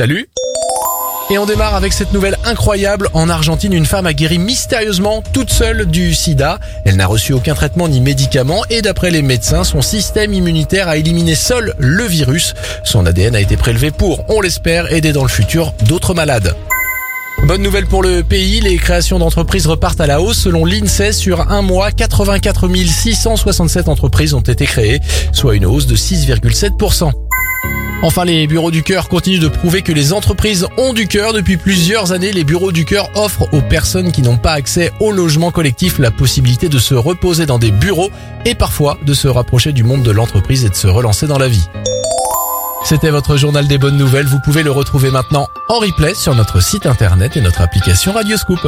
Salut et on démarre avec cette nouvelle incroyable. En Argentine, une femme a guéri mystérieusement toute seule du sida. Elle n'a reçu aucun traitement ni médicament et d'après les médecins, son système immunitaire a éliminé seul le virus. Son ADN a été prélevé pour, on l'espère, aider dans le futur d'autres malades. Bonne nouvelle pour le pays, les créations d'entreprises repartent à la hausse. Selon l'INSEE, sur un mois, 84 667 entreprises ont été créées, soit une hausse de 6,7%. Enfin, les bureaux du cœur continuent de prouver que les entreprises ont du cœur. Depuis plusieurs années, les bureaux du cœur offrent aux personnes qui n'ont pas accès au logement collectif la possibilité de se reposer dans des bureaux et parfois de se rapprocher du monde de l'entreprise et de se relancer dans la vie. C'était votre journal des bonnes nouvelles. Vous pouvez le retrouver maintenant en replay sur notre site internet et notre application Radioscoop.